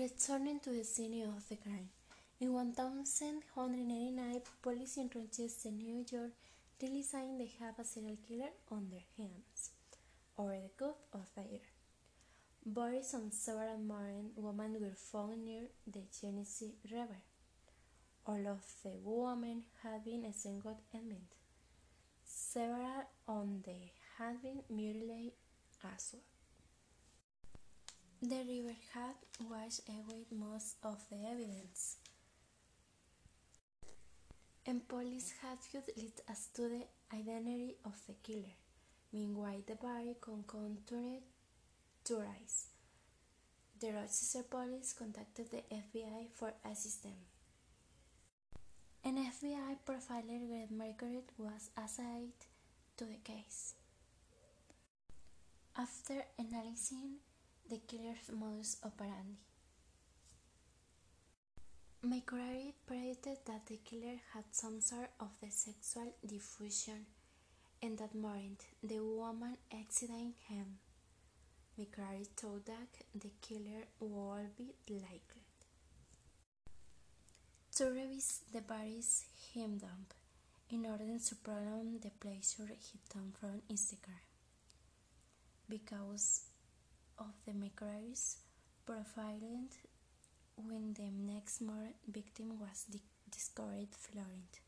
Returning to the scene of the crime, in 1189, police in Rochester, New York, realizing they have a serial killer on their hands, over the course of the year. Bodies and several married women were found near the Genesee River. All of the women had been strangled and maimed. Several of them had been mutilated as well. The river had washed away most of the evidence, and police had lead as to the identity of the killer. Meanwhile, the body continued to rise. The Rochester police contacted the FBI for assistance. An FBI profiler, Greg McCrary, was assigned to the case. After analyzing the killer's modus operandi, McCrary predicted that the killer had some sort of the sexual diffusion and that morning the woman exiting him. McCrary thought that the killer would be likely to revisit the bodies he dump in order to prolong the pleasure he took from Instagram. Because McCrary's profiling, when the next victim was discovered Florent.